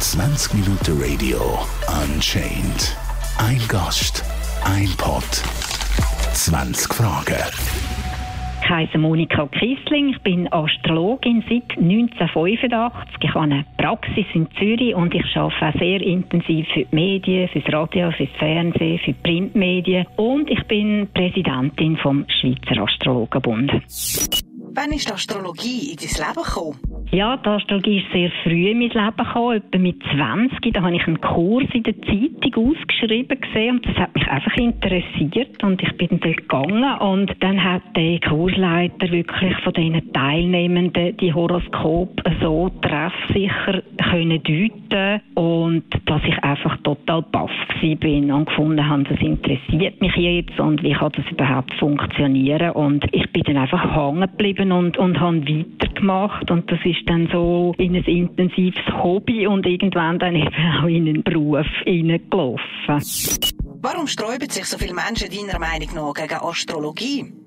20 Minuten Radio Unchained. Ein Gast, ein Pod, 20 Fragen. Ich heiße Monika Kissling, ich bin Astrologin seit 1985. Ich habe eine Praxis in Zürich und ich arbeite auch sehr intensiv für die Medien, für das Radio, für das Fernsehen, für die Printmedien und ich bin Präsidentin vom Schweizer Astrologenbund. Wann ist die Astrologie in dein Leben gekommen? Ja, die Astrologie ist sehr früh in mein Leben gekommen, etwa mit 20. Da habe ich einen Kurs in der Zeitung ausgeschrieben gesehen und das hat mich einfach interessiert und ich bin dort gegangen und dann hat der Kursleiter wirklich von diesen Teilnehmenden die Horoskope so treffsicher können deuten und dass ich einfach total baff bin und gefunden habe, das interessiert mich jetzt und wie kann das überhaupt funktionieren und ich bin dann einfach hängen geblieben und, und habe weitergemacht und das ist dann so in ein intensives Hobby und irgendwann dann eben auch in einen Beruf hineingelaufen. Warum sträuben sich so viele Menschen deiner Meinung nach gegen Astrologie?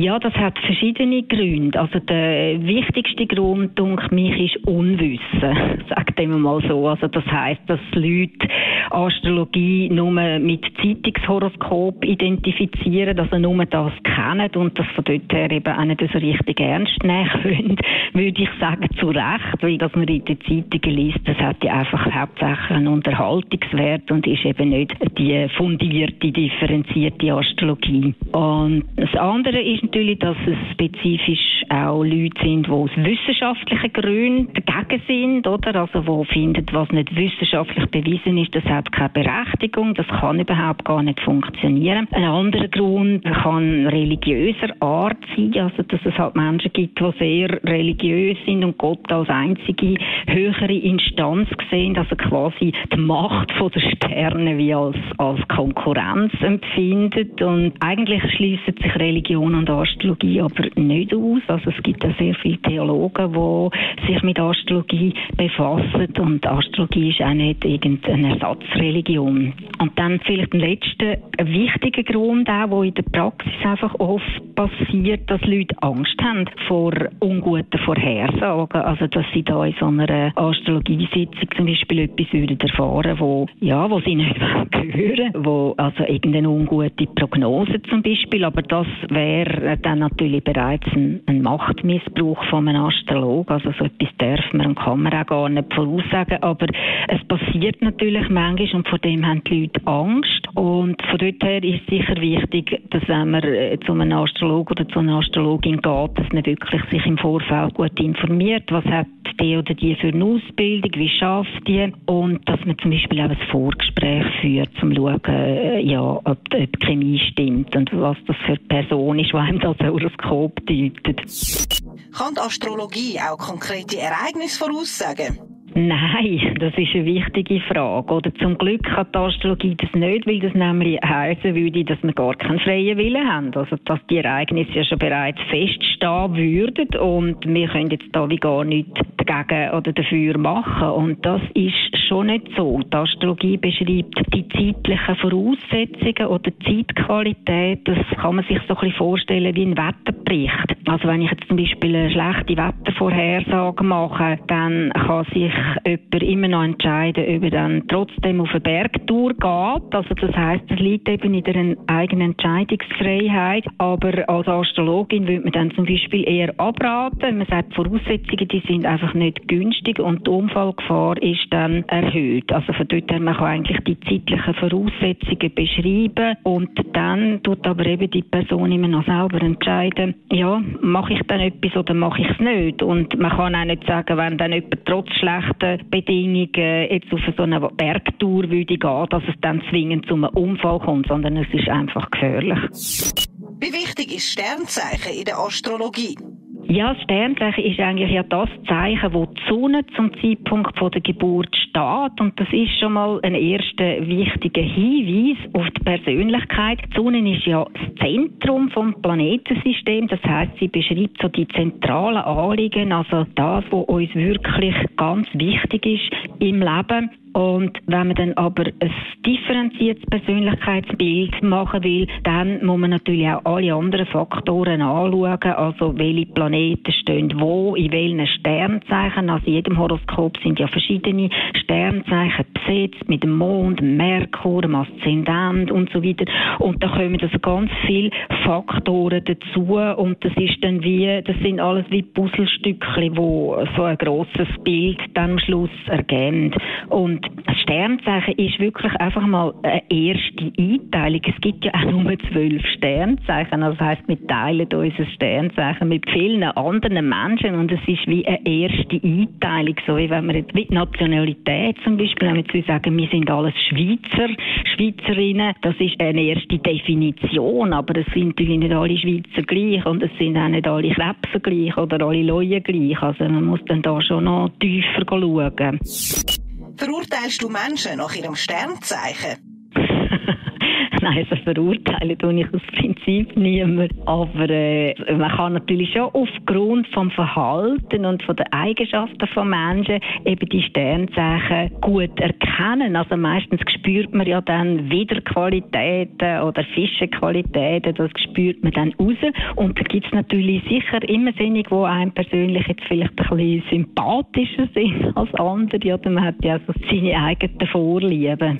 Ja, das hat verschiedene Gründe. Also der wichtigste Grund, denke mich, ist Unwissen. Sagt dem mal so. Also das heißt, dass Leute Astrologie nur mit Zeitungshoroskop identifizieren, dass sie nur das kennen und das von dort her eben auch nicht so richtig ernst nehmen können, würde ich sagen, zu Recht, weil das man in den Zeitungen liest, das hat ja einfach hauptsächlich einen Unterhaltungswert und ist eben nicht die fundierte, differenzierte Astrologie. Und das andere ist natürlich, dass es spezifisch auch Leute sind, die aus wissenschaftlichen Gründen dagegen sind, oder? Also, die finden, was nicht wissenschaftlich bewiesen ist, das hat keine Berechtigung, das kann überhaupt gar nicht funktionieren. Ein anderer Grund kann religiöser Art sein, also, dass es halt Menschen gibt, die sehr religiös sind und Gott als einzige höhere Instanz sehen, also quasi die Macht der Sterne wie als, als Konkurrenz empfindet und eigentlich schließen sich Religion und Astrologie aber nicht aus. Also es gibt ja sehr viele Theologen, die sich mit Astrologie befassen und Astrologie ist auch nicht irgendeine Ersatzreligion. Und dann vielleicht ein letzter wichtiger Grund auch, der in der Praxis einfach oft passiert, dass Leute Angst haben vor unguten Vorhersagen. Also dass sie da in so einer Astrologiesitzung zum Beispiel etwas würden erfahren, wo ja, wo sie nicht hören, wo also irgendeine ungute Prognose zum Beispiel, aber das wäre dann natürlich bereits ein, ein Machtmissbrauch von einem Astrolog. Also so etwas darf man und kann man auch gar nicht voraussagen. Aber es passiert natürlich manchmal und vor dem haben die Leute Angst. Und von dort her ist sicher wichtig, dass wenn man äh, zu einem Astrolog oder zu einer Astrologin geht, dass man wirklich sich im Vorfeld gut informiert, was hat die oder die für eine Ausbildung, wie schafft die und dass man zum Beispiel auch ein Vorgespräch führt, um zu schauen, äh, ja, ob, ob die Chemie stimmt und was das für eine Person ist, die einem das Horoskop deutet. Kann die Astrologie auch konkrete Ereignisse voraussagen? Nein, das ist eine wichtige Frage. Oder zum Glück hat die Astrologie das nicht, weil das nämlich heißen würde, dass wir gar keinen freien Willen haben. Also, dass die Ereignisse ja schon bereits feststehen würden und wir können jetzt da wie gar nichts dagegen oder dafür machen. Und das ist schon nicht so. Die Astrologie beschreibt die zeitlichen Voraussetzungen oder Zeitqualität. Das kann man sich so ein bisschen vorstellen wie ein Wetterbericht. Also, wenn ich jetzt zum Beispiel eine schlechte Wettervorhersage mache, dann kann sich jemand immer noch entscheiden, ob er dann trotzdem auf eine Bergtour geht. Also das heißt, es liegt eben in der eigenen Entscheidungsfreiheit. Aber als Astrologin würde man dann zum Beispiel eher abraten. Man sagt, die Voraussetzungen die sind einfach nicht günstig und die Unfallgefahr ist dann erhöht. Also von dort her man kann eigentlich die zeitlichen Voraussetzungen beschreiben und dann tut aber eben die Person immer noch selber entscheiden, ja, mache ich dann etwas oder mache ich es nicht. Und man kann auch nicht sagen, wenn dann jemand trotz schlecht schlechten Bedingungen jetzt auf so eine Bergtour würde gehen, dass es dann zwingend zu einem Unfall kommt, sondern es ist einfach gefährlich. Wie wichtig ist Sternzeichen in der Astrologie? Ja, das Sternzeichen ist eigentlich ja das Zeichen, wo die Sonne zum Zeitpunkt der Geburt steht. Und das ist schon mal ein erster wichtiger Hinweis auf die Persönlichkeit. Die Sonne ist ja das Zentrum vom Planetensystem. Das heißt, sie beschreibt so die zentralen Anliegen, also das, was uns wirklich ganz wichtig ist im Leben. Und wenn man dann aber ein differenziertes Persönlichkeitsbild machen will, dann muss man natürlich auch alle anderen Faktoren anschauen, also welche Planeten stehen wo, in welchen Sternzeichen. Also in jedem Horoskop sind ja verschiedene Sternzeichen besetzt, mit dem Mond, dem Merkur, dem Aszendent und so weiter. Und da kommen also ganz viele Faktoren dazu und das ist dann wie, das sind alles wie Puzzlestückchen, wo so ein grosses Bild dann am Schluss ergeben. Und das Sternzeichen ist wirklich einfach mal eine erste Einteilung. Es gibt ja auch nur zwölf Sternzeichen. Also das heisst, wir teilen unser Sternzeichen mit vielen anderen Menschen und es ist wie eine erste Einteilung. So wie wenn wir jetzt mit Nationalität zum Beispiel, wenn wir sagen, wir sind alles Schweizer, Schweizerinnen, das ist eine erste Definition, aber es sind natürlich nicht alle Schweizer gleich und es sind auch nicht alle Krebser gleich oder alle Leute gleich. Also man muss dann da schon noch tiefer schauen. Verurteilst du Menschen nach ihrem Sternzeichen? Nein, also verurteilen ich aus Prinzip niemand. Aber äh, man kann natürlich schon aufgrund vom Verhalten und den Eigenschaften von Menschen eben die Sternzeichen gut erkennen. Also meistens spürt man ja dann wieder Qualitäten oder Fischenqualitäten, das spürt man dann raus. Und da gibt es natürlich sicher immer Sinne, die einem persönlich jetzt vielleicht ein bisschen sympathischer sind als andere. Oder man hat ja so seine eigenen Vorlieben.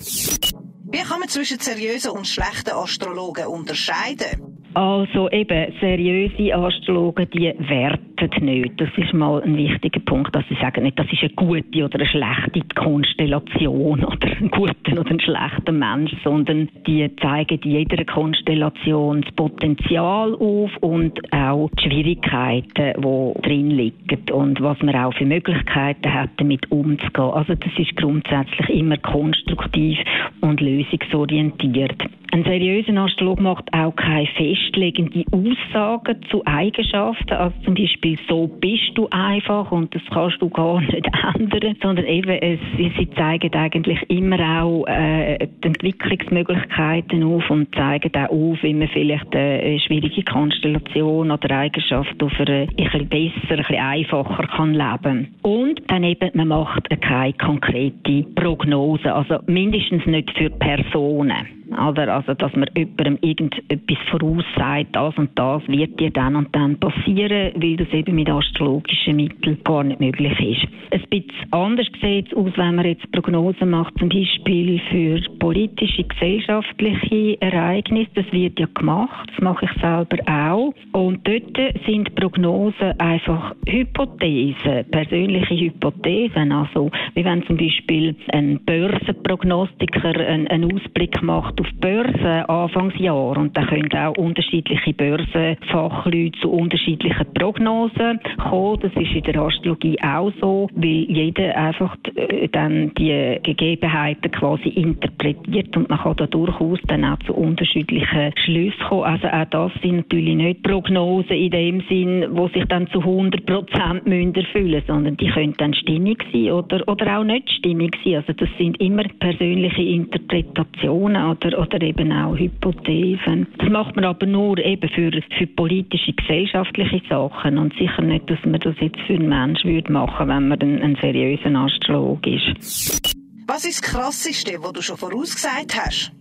Wie kann man zwischen seriösen und schlechten Astrologen unterscheiden? Also eben, seriöse Astrologen, die werten nicht. Das ist mal ein wichtiger Punkt, dass sie sagen nicht, das ist eine gute oder eine schlechte Konstellation oder ein guter oder ein schlechter Mensch, sondern die zeigen jeder Konstellation das Potenzial auf und auch die Schwierigkeiten, die drin liegen und was man auch für Möglichkeiten hat, damit umzugehen. Also das ist grundsätzlich immer konstruktiv und lösungsorientiert. Ein seriöser Astrolog macht auch keine festlegende Aussagen zu Eigenschaften, also zum Beispiel so bist du einfach und das kannst du gar nicht ändern, sondern eben es, sie zeigen eigentlich immer auch äh, die Entwicklungsmöglichkeiten auf und zeigen auch auf, wie man vielleicht eine schwierige Konstellation oder Eigenschaft auf eine, ein bisschen besser, ein bisschen einfacher kann leben. Und dann eben, man macht keine konkrete Prognose, also mindestens nicht für Personen. Oder? Also, dass man jemandem irgendetwas voraussagt, das und das wird dir dann und dann passieren, weil das eben mit astrologischen Mitteln gar nicht möglich ist. Ein bisschen anders sieht es aus, wenn man jetzt Prognosen macht, zum Beispiel für politische, gesellschaftliche Ereignisse. Das wird ja gemacht, das mache ich selber auch. Und dort sind Prognosen einfach Hypothesen, persönliche Hypothesen. Also, wie wenn zum Beispiel ein Börsenprognostiker einen, einen Ausblick macht auf die Börse Anfangsjahr und da können auch unterschiedliche Börsenfachleute zu unterschiedlichen Prognosen kommen. Das ist in der Astrologie auch so, weil jeder einfach äh, dann die Gegebenheiten quasi interpretiert und man kann da durchaus dann auch zu unterschiedlichen Schlüssen kommen. Also auch das sind natürlich nicht Prognosen in dem Sinn, wo sich dann zu 100 Prozent erfüllen sondern die können dann stimmig sein oder, oder auch nicht stimmig sein. Also das sind immer persönliche Interpretationen oder oder, oder eben auch Hypothesen. Das macht man aber nur eben für, für politische, gesellschaftliche Sachen und sicher nicht, dass man das jetzt für einen Mensch würde machen, wenn man ein seriöser Astrolog ist. Was ist das Krasseste, was du schon vorausgesagt hast?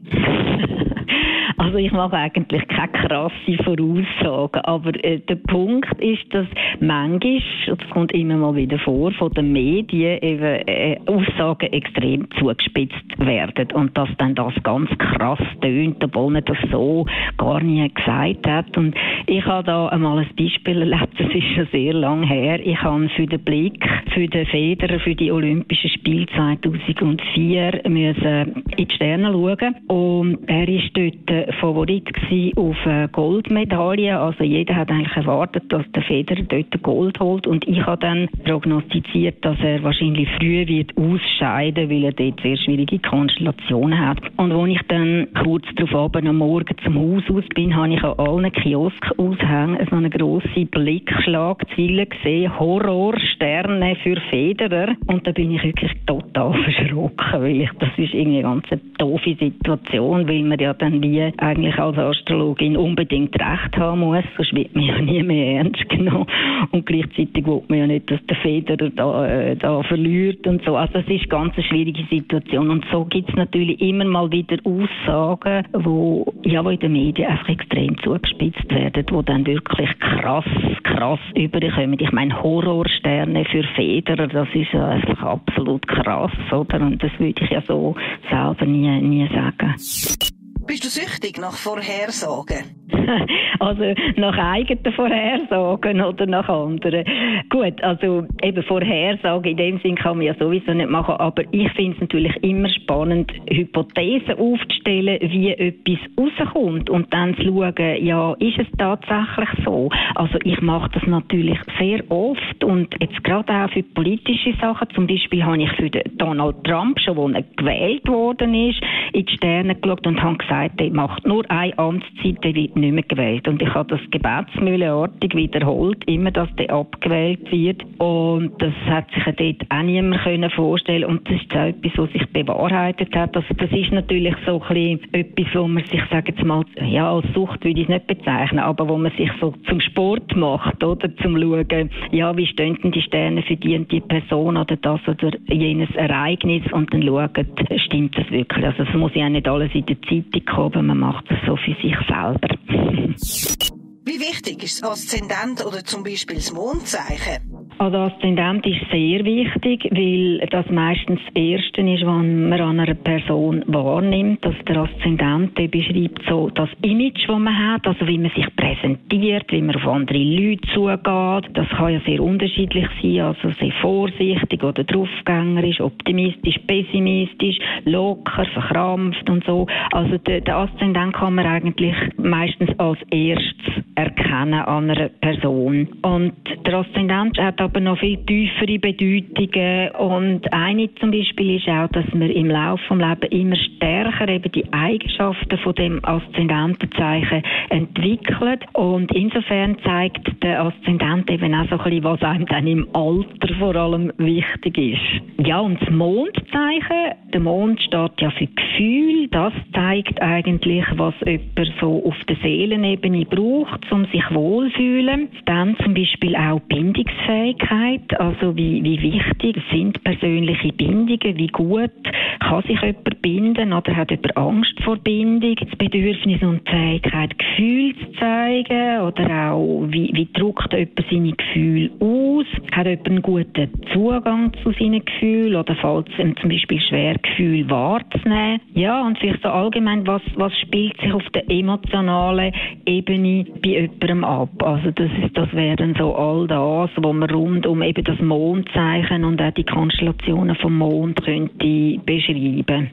Also ich mache eigentlich keine krasse Voraussagen, aber äh, der Punkt ist, dass manchmal, das kommt immer mal wieder vor, von den Medien eben äh, Aussagen extrem zugespitzt werden und dass dann das ganz krass tönt, obwohl man das so gar nie gesagt hat. Und ich habe da einmal ein Beispiel erlebt, das ist schon sehr lang her. Ich habe für den Blick, für den Federer, für die Olympischen Spiele 2004 müssen in die Sterne schauen und er ist dort Favorit auf eine Goldmedaille. Also jeder hat eigentlich erwartet, dass der Federer dort Gold holt und ich habe dann prognostiziert, dass er wahrscheinlich früh wird ausscheiden, weil er dort sehr schwierige Konstellationen hat. Und als ich dann kurz darauf am Morgen zum Haus aus bin, habe ich an allen Kiosk-Aushängen so eine grosse Blickschlagzeile gesehen, Horrorsterne für Federer. Und da bin ich wirklich total verschrocken, weil ich, das ist irgendwie eine ganz doofe Situation, weil man ja dann wie eigentlich als Astrologin unbedingt recht haben muss, sonst wird man ja nie mehr ernst genommen. Und gleichzeitig will man ja nicht, dass der Federer da, äh, da verliert und so. Also es ist ganz eine schwierige Situation. Und so gibt es natürlich immer mal wieder Aussagen, wo, ja, wo in den Medien einfach extrem zugespitzt werden, wo dann wirklich krass, krass überkommen. Ich meine, Horrorsterne für Federer, das ist ja einfach absolut krass, oder? Und das würde ich ja so selber nie, nie sagen. Bist du süchtig nach Vorhersagen? also nach eigenen Vorhersagen oder nach anderen. Gut, also eben Vorhersagen in dem Sinn kann man ja sowieso nicht machen, aber ich finde es natürlich immer spannend, Hypothesen aufzustellen, wie etwas rauskommt und dann zu schauen, ja, ist es tatsächlich so? Also ich mache das natürlich sehr oft und jetzt gerade auch für politische Sachen, zum Beispiel habe ich für Donald Trump schon, als er gewählt worden ist, in die Sterne geschaut und habe gesagt, der macht nur eine Amtszeit, der wird nicht mehr gewählt. Und ich habe das gebetsmühleartig wiederholt, immer, dass der abgewählt wird. Und das hat sich dort auch niemand können vorstellen Und das ist auch etwas, was sich bewahrheitet hat. Also das ist natürlich so ein etwas, wo man sich, sage jetzt mal, ja, als Sucht würde ich es nicht bezeichnen, aber wo man sich so zum Sport macht, oder? Zum schauen, ja, wie stehen denn die Sterne für die und die Person oder das oder jenes Ereignis und dann schauen, stimmt das wirklich? Also es muss ja nicht alles in der Zeitung kommen, man macht es so für sich selber. Wie wichtig ist das Aszendent oder zum Beispiel das Mondzeichen? Also Aszendent ist sehr wichtig, weil das meistens das Erste ist, was man an einer Person wahrnimmt. Also der Aszendent beschreibt so das Image, das man hat, also wie man sich präsentiert, wie man auf andere Leute zugeht. Das kann ja sehr unterschiedlich sein, also sehr vorsichtig oder draufgängerisch, optimistisch, pessimistisch, locker, verkrampft und so. Also der Aszendent kann man eigentlich meistens als erstes erkennen an einer Person. Und der Aszendent hat aber noch viel tiefere Bedeutungen. Und eine zum Beispiel ist auch, dass man im Laufe des Lebens immer stärker eben die Eigenschaften von dem Aszendentenzeichen entwickelt. Und insofern zeigt der Aszendent eben auch so ein bisschen, was einem dann im Alter vor allem wichtig ist. Ja, und das Mondzeichen, der Mond steht ja für Gefühl. Das zeigt eigentlich, was jemand so auf der Seelenebene braucht, um sich wohlfühlen. Dann zum Beispiel auch Bindungsfähigkeit, also wie, wie wichtig sind persönliche Bindungen, wie gut kann sich jemand binden oder hat jemand Angst vor Bindung, das Bedürfnis und Fähigkeit, Gefühle zu zeigen oder auch wie, wie drückt jemand seine Gefühle aus, hat jemand einen guten Zugang zu seinen Gefühlen oder fällt es ihm zum Beispiel schwer, Gefühle wahrzunehmen. Ja, und vielleicht so allgemein, was, was spielt sich auf der emotionalen Ebene bei jemandem ab. Also das, ist, das wären so all das, was man rund um eben das Mondzeichen und auch die Konstellationen vom Mond könnte beschreiben.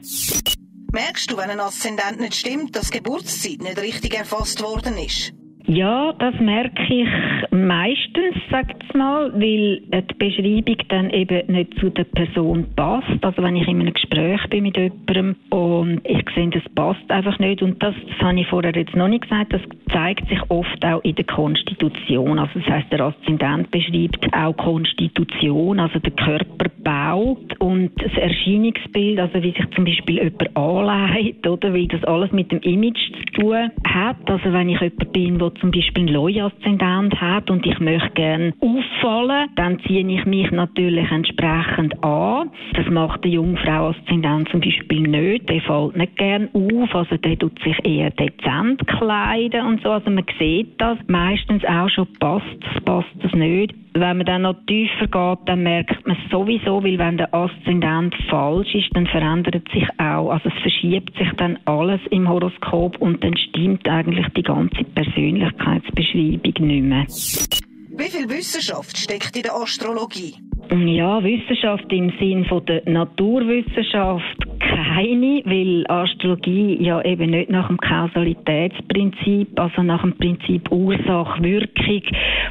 Merkst du, wenn ein Aszendent nicht stimmt, dass Geburtszeit nicht richtig erfasst worden ist? Ja, das merke ich meistens, sagt es mal, weil die Beschreibung dann eben nicht zu der Person passt. Also wenn ich in einem Gespräch bin mit jemandem und ich sehe, das passt einfach nicht und das, das habe ich vorher jetzt noch nicht gesagt, das zeigt sich oft auch in der Konstitution. Also das heißt, der Aszendent beschreibt auch Konstitution, also der Körperbau und das Erscheinungsbild, also wie sich zum Beispiel jemand anleitet, oder weil das alles mit dem Image zu tun hat. Also wenn ich jemand bin, der zum Beispiel einen Leu-Aszendent hat und ich möchte gerne auffallen, dann ziehe ich mich natürlich entsprechend an. Das macht der Jungfrau-Aszendent zum Beispiel nicht. Der fällt nicht gern auf, also der tut sich eher dezent kleiden und so. Also man sieht das meistens auch schon, passt das, passt das nicht. Wenn man dann noch tiefer geht, dann merkt man es sowieso, weil wenn der Aszendent falsch ist, dann verändert sich auch, also es verschiebt sich dann alles im Horoskop und dann stimmt eigentlich die ganze Persönlichkeitsbeschreibung nicht mehr. Wie viel Wissenschaft steckt in der Astrologie? Ja, Wissenschaft im Sinn von der Naturwissenschaft keine, weil Astrologie ja eben nicht nach dem Kausalitätsprinzip, also nach dem Prinzip Ursache-Wirkung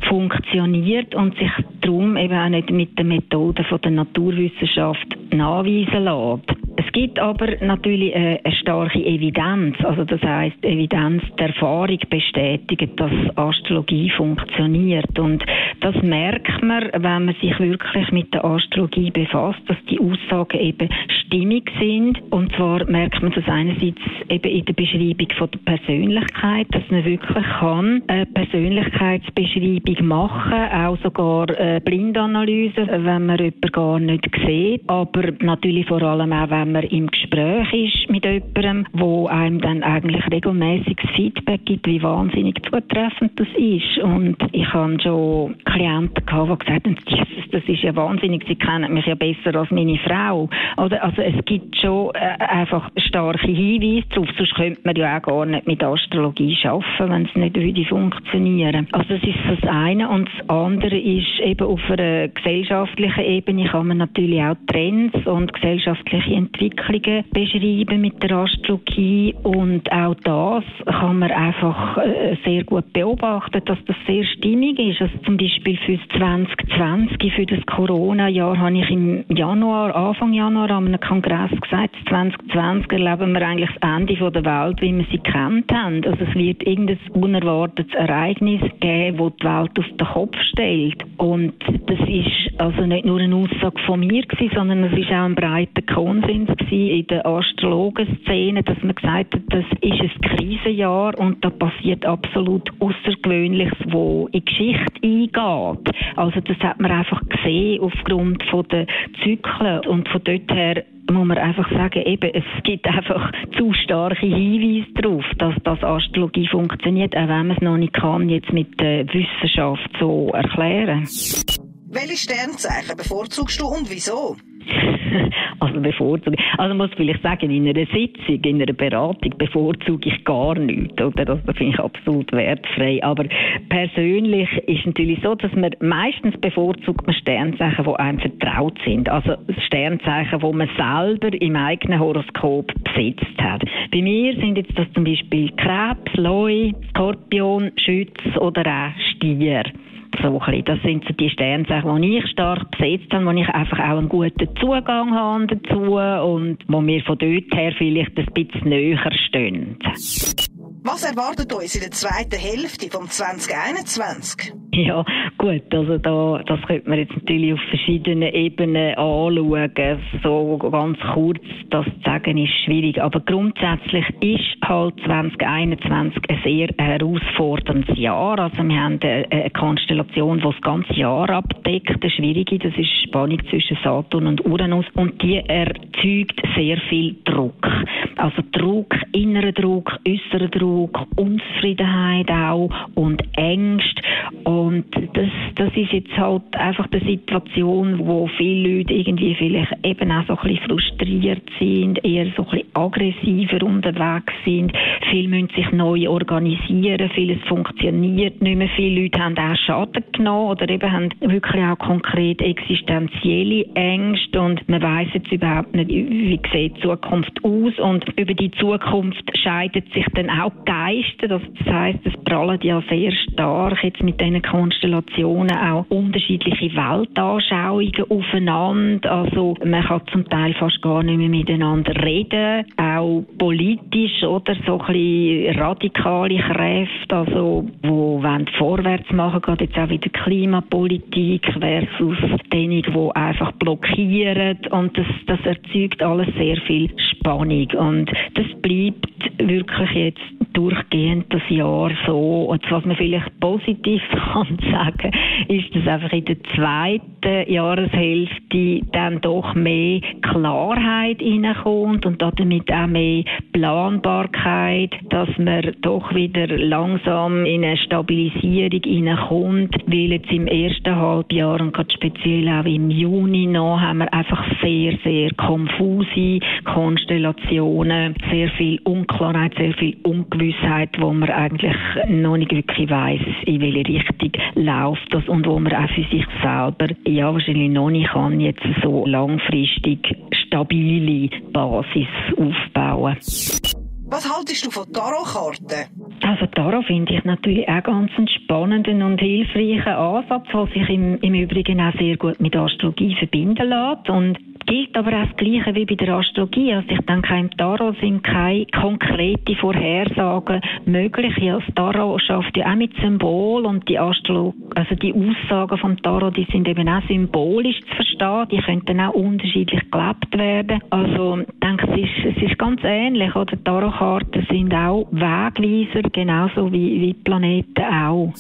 funktioniert und sich darum eben auch nicht mit den Methoden von der Naturwissenschaft nachweisen lässt gibt aber natürlich eine, eine starke Evidenz. Also das heißt, Evidenz der Erfahrung bestätigt, dass Astrologie funktioniert. Und das merkt man, wenn man sich wirklich mit der Astrologie befasst, dass die Aussagen eben stimmig sind. Und zwar merkt man das einerseits eben in der Beschreibung von der Persönlichkeit, dass man wirklich kann eine Persönlichkeitsbeschreibung machen, auch sogar eine Blindanalyse, wenn man jemanden gar nicht sieht. Aber natürlich vor allem auch, wenn man im Gespräch ist mit jemandem, wo einem dann eigentlich regelmäßiges Feedback gibt, wie wahnsinnig zutreffend das ist. Und ich habe schon Klienten gehabt, die gesagt haben, Jesus, das ist ja wahnsinnig, sie kennen mich ja besser als meine Frau. Oder, also es gibt schon äh, einfach starke Hinweise darauf, sonst könnte man ja auch gar nicht mit Astrologie arbeiten, wenn es nicht würde funktionieren. Also das ist das eine. Und das andere ist eben auf einer gesellschaftlichen Ebene kann man natürlich auch Trends und gesellschaftliche Entwicklungen beschreiben mit der Astrologie und auch das kann man einfach äh, sehr gut beobachten, dass das sehr stimmig ist. Also zum Beispiel für 2020, für das Corona-Jahr, habe ich im Januar, Anfang Januar an einem Kongress gesagt, 2020 erleben wir eigentlich das Ende der Welt, wie wir sie kennt haben. Also es wird irgendein unerwartetes Ereignis geben, das die Welt auf den Kopf stellt. Und das ist also nicht nur eine Aussage von mir gewesen, sondern es ist auch ein breiter Konsens in der Astrologenszene, dass man gesagt hat, das ist ein Krisenjahr und da passiert absolut Außergewöhnliches, wo in Geschichte eingeht. Also das hat man einfach gesehen aufgrund von der Zyklen und von dort her muss man einfach sagen, eben, es gibt einfach zu starke Hinweise darauf, dass das Astrologie funktioniert, auch wenn man es noch nicht kann, jetzt mit der Wissenschaft so erklären. Welche Sternzeichen bevorzugst du und wieso? also bevorzuge. Also muss vielleicht sagen, in einer Sitzung, in einer Beratung bevorzuge ich gar nichts, oder? Das finde ich absolut wertfrei. Aber persönlich ist natürlich so, dass man meistens bevorzugt man Sternzeichen, die einem vertraut sind. Also Sternzeichen, die man selber im eigenen Horoskop besetzt hat. Bei mir sind jetzt das zum Beispiel Krebs, Leu, Skorpion, Schütz oder auch Stier. So Das sind so die Sternzeichen, die ich stark besetzt habe, wo ich einfach auch einen guten Zugang habe dazu und wo mir von dort her vielleicht ein bisschen näher stehen. Was erwartet uns in der zweiten Hälfte vom 2021? Ja, gut, also da, das könnte man jetzt natürlich auf verschiedenen Ebenen anschauen. So ganz kurz, das zu sagen ist schwierig. Aber grundsätzlich ist halt 2021 ein sehr herausforderndes Jahr. Also wir haben eine Konstellation, die das ganze Jahr abdeckt. Eine schwierige, das ist Spannung zwischen Saturn und Uranus. Und die erzeugt sehr viel Druck. Also Druck, innerer Druck, äußerer Druck, Druck, Unzufriedenheit auch und Ängste. Und das, das ist jetzt halt einfach die Situation, wo viele Leute irgendwie vielleicht eben auch so ein bisschen frustriert sind, eher so ein bisschen aggressiver unterwegs sind. Viele müssen sich neu organisieren, vieles funktioniert nicht mehr. Viele Leute haben auch Schaden genommen oder eben haben wirklich auch konkret existenzielle Ängste und man weiß jetzt überhaupt nicht, wie sieht die Zukunft aus und über die Zukunft scheidet sich dann auch Geisten. Das heißt, es prallen ja sehr stark jetzt mit diesen Konstellationen auch unterschiedliche Weltanschauungen aufeinander. Also man kann zum Teil fast gar nicht mehr miteinander reden, auch politisch oder so ein bisschen radikale Kräfte, also wo wollen vorwärts machen, geht jetzt auch wieder Klimapolitik versus diejenigen, die einfach blockieren und das, das erzeugt alles sehr viel Spannung und das bleibt wirklich jetzt durchgehend das Jahr so. Und was man vielleicht positiv kann sagen, ist, dass einfach in der zweiten Jahreshälfte dann doch mehr Klarheit hineinkommt und damit auch mehr Planbarkeit, dass man doch wieder langsam in eine Stabilisierung hineinkommt, weil jetzt im ersten Halbjahr und gerade speziell auch im Juni noch haben wir einfach sehr, sehr konfuse Konstellationen, sehr viel Unklarheit, sehr viel Ungewissheit, wo man eigentlich noch nicht wirklich weiß, in welche Richtung läuft das und wo man auch für sich selber ja wahrscheinlich noch nicht kann jetzt so langfristig stabile Basis aufbauen. Was haltest du von Tarotkarten? Also Tarot finde ich natürlich auch ganz einen spannenden und hilfreichen Ansatz, der sich im, im Übrigen auch sehr gut mit Astrologie verbinden lässt. Und gilt aber auch das Gleiche wie bei der Astrologie. Also ich denke, im Tarot sind keine konkreten Vorhersagen möglich. Ja, das Tarot schafft ja auch mit Symbol und die Astrolog also die Aussagen vom Tarot, die sind eben auch symbolisch zu verstehen. Die könnten auch unterschiedlich gelebt werden. Also ich denke, es ist, es ist ganz ähnlich. Oder Tarotkarten sind auch Wegweiser, genauso wie, wie Planeten auch.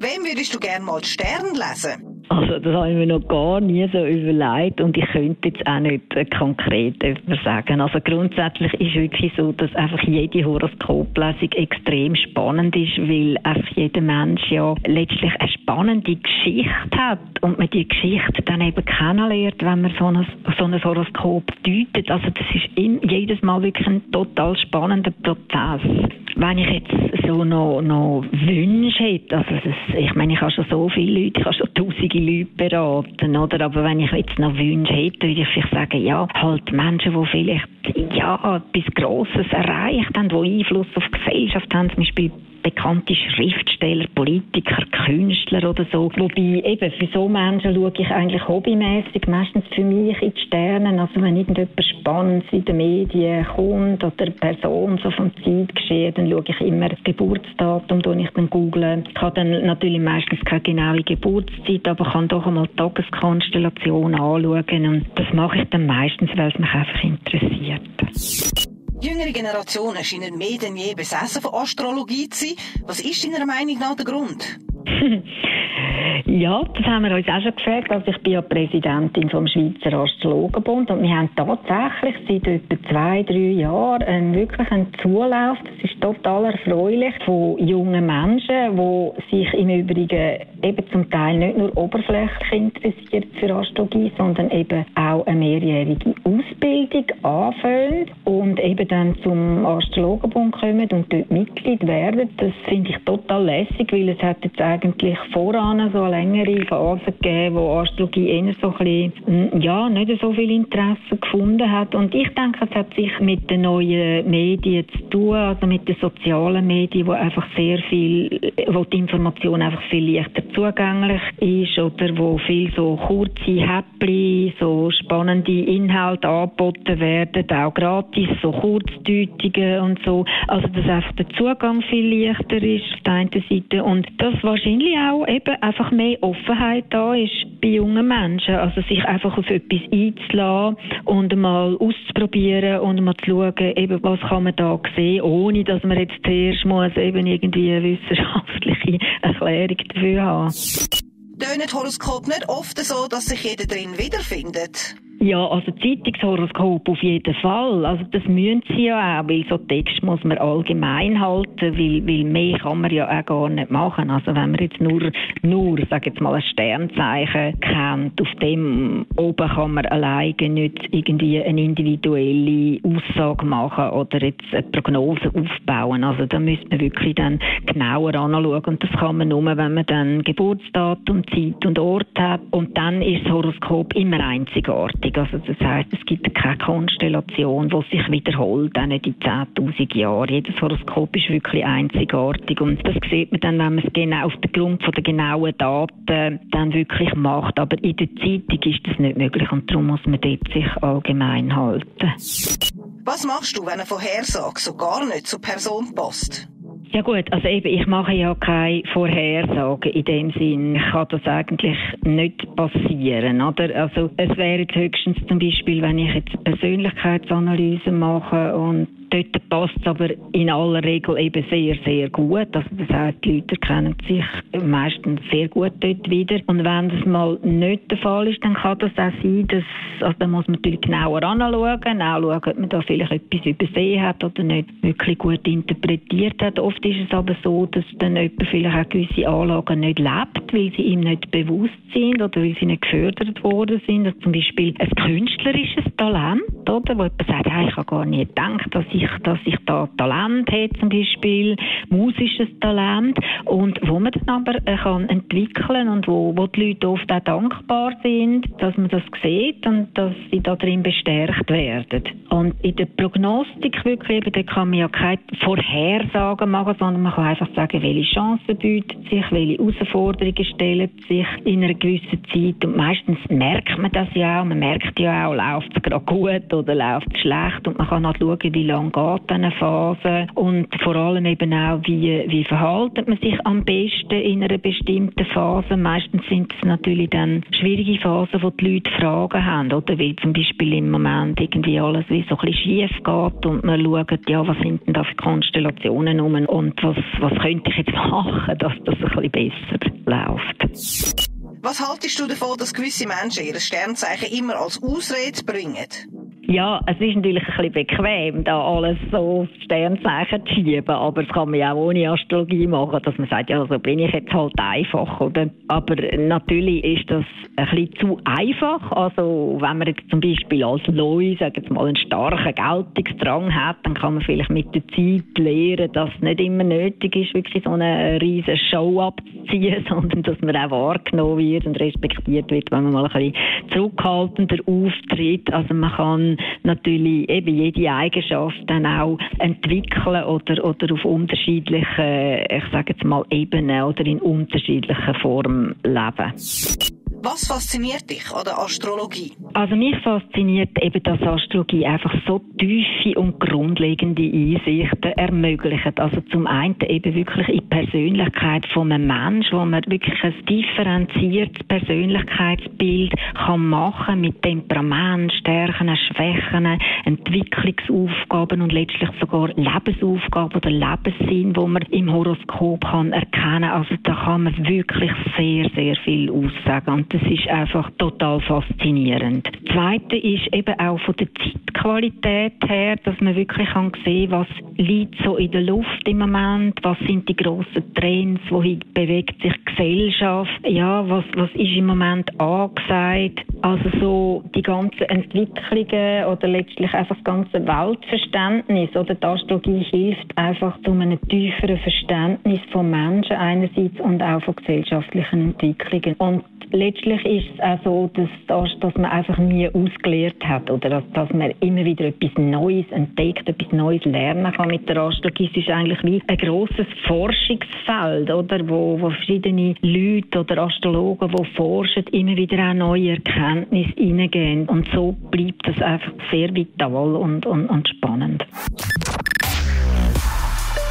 Wem würdest du gerne mal die Sterne lesen? Also das habe ich mir noch gar nie so überlegt und ich könnte jetzt auch nicht konkret etwas sagen. Also grundsätzlich ist es wirklich so, dass einfach jede Horoskoplesung extrem spannend ist, weil einfach jeder Mensch ja letztlich eine spannende Geschichte hat und man die Geschichte dann eben kennenlernt, wenn man so ein, so ein Horoskop deutet. Also das ist jedes Mal wirklich ein total spannender Prozess. Wenn ich jetzt so noch, noch Wünsche hätte, also das, ich meine, ich habe schon so viele Leute, ich habe schon tausende Leute beraten, oder? Aber wenn ich jetzt noch Wünsche hätte, würde ich vielleicht sagen, ja, halt Menschen, die vielleicht, ja, etwas Grosses erreicht haben, die Einfluss auf die Gesellschaft haben, zum Beispiel bekannte Schriftsteller, Politiker, Künstler oder so. Wobei eben für so Menschen schaue ich eigentlich hobbymäßig meistens für mich in die Sterne. Also wenn irgendetwas Spannendes in den Medien kommt oder eine Person so vom Zeitgeschehen, dann schaue ich immer das Geburtsdatum, das ich dann google. Ich habe dann natürlich meistens keine genaue Geburtszeit, aber kann doch einmal die Tageskonstellation anschauen und das mache ich dann meistens, weil es mich einfach interessiert. Jüngere Generationen scheinen mehr denn je besessen von Astrologie zu sein. Was ist deiner Meinung nach der Grund? Ja, das haben wir uns auch schon gefragt. Also ich bin ja Präsidentin vom Schweizer Astrologenbund und wir haben tatsächlich seit etwa zwei, drei Jahren einen, wirklich einen Zulauf. Das ist total erfreulich von jungen Menschen, die sich im Übrigen eben zum Teil nicht nur oberflächlich interessiert für Astrologie, sondern eben auch eine mehrjährige Ausbildung anfangen und eben dann zum Astrologenbund kommen und dort Mitglied werden. Das finde ich total lässig, weil es hat jetzt eigentlich voran so eine längere Phase gegeben, wo Astrologie eher so ein bisschen, mm, ja, nicht so viel Interesse gefunden hat. Und ich denke, es hat sich mit den neuen Medien zu tun, also mit den sozialen Medien, wo einfach sehr viel, wo die Information einfach viel leichter zugänglich ist oder wo viel so kurze Häppchen, so spannende Inhalte angeboten werden, auch gratis, so Kurzdeutungen und so. Also, dass einfach der Zugang viel leichter ist auf der einen Seite und das wahrscheinlich auch eben einfach mehr Offenheit da ist bei jungen Menschen. Also sich einfach auf etwas einzulassen und mal auszuprobieren und mal zu schauen, eben, was kann man da sehen, ohne dass man jetzt zuerst muss eben irgendwie eine wissenschaftliche Erklärung dafür haben. Tönt Horoskop nicht oft so, dass sich jeder drin wiederfindet? Ja, also Zeitungshoroskop auf jeden Fall. Also das müssen sie ja auch, weil so Text muss man allgemein halten, weil, weil mehr kann man ja auch gar nicht machen. Also wenn man jetzt nur, nur, sag jetzt mal, ein Sternzeichen kennt, auf dem oben kann man alleine nicht irgendwie eine individuelle Aussage machen oder jetzt eine Prognose aufbauen. Also da müsste man wirklich dann genauer anschauen und das kann man nur, wenn man dann Geburtsdatum, Zeit und Ort hat und dann ist das Horoskop immer einzigartig einzigartig. Also das heißt, es gibt keine Konstellation, die sich wiederholt, auch nicht in 10.000 Jahren. Jedes Horoskop ist wirklich einzigartig und das sieht man dann, wenn man es genau auf den Grund von der genauen Daten dann wirklich macht. Aber in der Zeitung ist das nicht möglich und darum muss man dort sich allgemein halten. Was machst du, wenn eine Vorhersage so gar nicht zur Person passt? Ja gut, also eben, ich mache ja keine Vorhersagen in dem Sinn. Kann das eigentlich nicht passieren, oder? Also es wäre jetzt höchstens zum Beispiel, wenn ich jetzt Persönlichkeitsanalyse mache und dort passt es aber in aller Regel eben sehr, sehr gut. Also das heißt, die Leute kennen sich meistens sehr gut dort wieder. Und wenn das mal nicht der Fall ist, dann kann das auch sein, dass, also da muss man natürlich genauer anschauen, auch schauen, ob man da vielleicht etwas übersehen hat oder nicht wirklich gut interpretiert hat. Oft ist es aber so, dass dann jemand vielleicht auch gewisse Anlagen nicht lebt, weil sie ihm nicht bewusst sind oder weil sie nicht gefördert worden sind. Also zum Beispiel ein künstlerisches Talent, oder? Wo jemand sagt, hey, ich habe gar nicht gedacht, dass ich dass ich da Talent habe, zum Beispiel musisches Talent und wo man dann aber äh, kann entwickeln und wo, wo die Leute oft auch dankbar sind, dass man das sieht und dass sie da drin bestärkt werden. Und in der Prognostik wirklich, da kann man ja keine Vorhersagen machen, sondern man kann einfach sagen, welche Chancen bieten sich, welche Herausforderungen stellen sich in einer gewissen Zeit und meistens merkt man das ja auch, man merkt ja auch, läuft es gerade gut oder läuft schlecht und man kann auch schauen, wie lange geht eine Phase und vor allem eben auch, wie, wie verhaltet man sich am besten in einer bestimmten Phase. Meistens sind es natürlich dann schwierige Phasen, wo die Leute Fragen haben, oder weil zum Beispiel im Moment irgendwie alles wie so ein bisschen schief geht und man schaut, ja, was sind denn da für Konstellationen um und was, was könnte ich jetzt machen, dass das ein bisschen besser läuft. Was haltest du davon, dass gewisse Menschen ihr Sternzeichen immer als Ausrede bringen? Ja, es ist natürlich ein bisschen bequem, da alles so Sternzeichen zu schieben, aber das kann man ja auch ohne Astrologie machen, dass man sagt, ja, so bin ich jetzt halt einfach, oder? Aber natürlich ist das ein bisschen zu einfach. Also, wenn man jetzt zum Beispiel als Loi, sagen jetzt mal, einen starken Geltungsdrang hat, dann kann man vielleicht mit der Zeit lernen, dass es nicht immer nötig ist, wirklich so eine riesige Show abzuziehen, sondern dass man auch wahrgenommen wird und respektiert wird, wenn man mal ein bisschen zurückhaltender auftritt. Also, man kann natürlich eben jede Eigenschaft dann auch entwickeln oder, oder auf unterschiedlichen, ich sage jetzt mal, Ebenen oder in unterschiedlichen Formen leben. Was fasziniert dich an der Astrologie? Also mich fasziniert eben, dass Astrologie einfach so tiefe und grundlegende Einsichten ermöglicht. Also zum einen eben wirklich in die Persönlichkeit von einem Menschen, wo man wirklich ein differenziertes Persönlichkeitsbild kann machen mit Temperament, Stärken, Schwächen, Entwicklungsaufgaben und letztlich sogar Lebensaufgaben oder Lebenssinn, wo man im Horoskop kann erkennen. Also da kann man wirklich sehr, sehr viel aussagen das ist einfach total faszinierend. Das Zweite ist eben auch von der Zeitqualität her, dass man wirklich kann sehen, was liegt so in der Luft im Moment, was sind die grossen Trends, wohin bewegt sich die Gesellschaft, ja, was, was ist im Moment angesagt. Also so die ganzen Entwicklungen oder letztlich einfach das ganze Weltverständnis oder die Astrologie hilft einfach zu einem tieferen Verständnis von Menschen einerseits und auch von gesellschaftlichen Entwicklungen. Und letztlich ist es auch so, dass, das, dass man einfach nie ausgelehrt hat oder dass, dass man immer wieder etwas Neues entdeckt, etwas Neues lernen kann mit der Astrologie. Es ist eigentlich wie ein grosses Forschungsfeld, oder, wo, wo verschiedene Leute oder Astrologen, die forschen, immer wieder auch neue Erkenntnisse hineingehen. Und so bleibt es einfach sehr vital und, und, und spannend.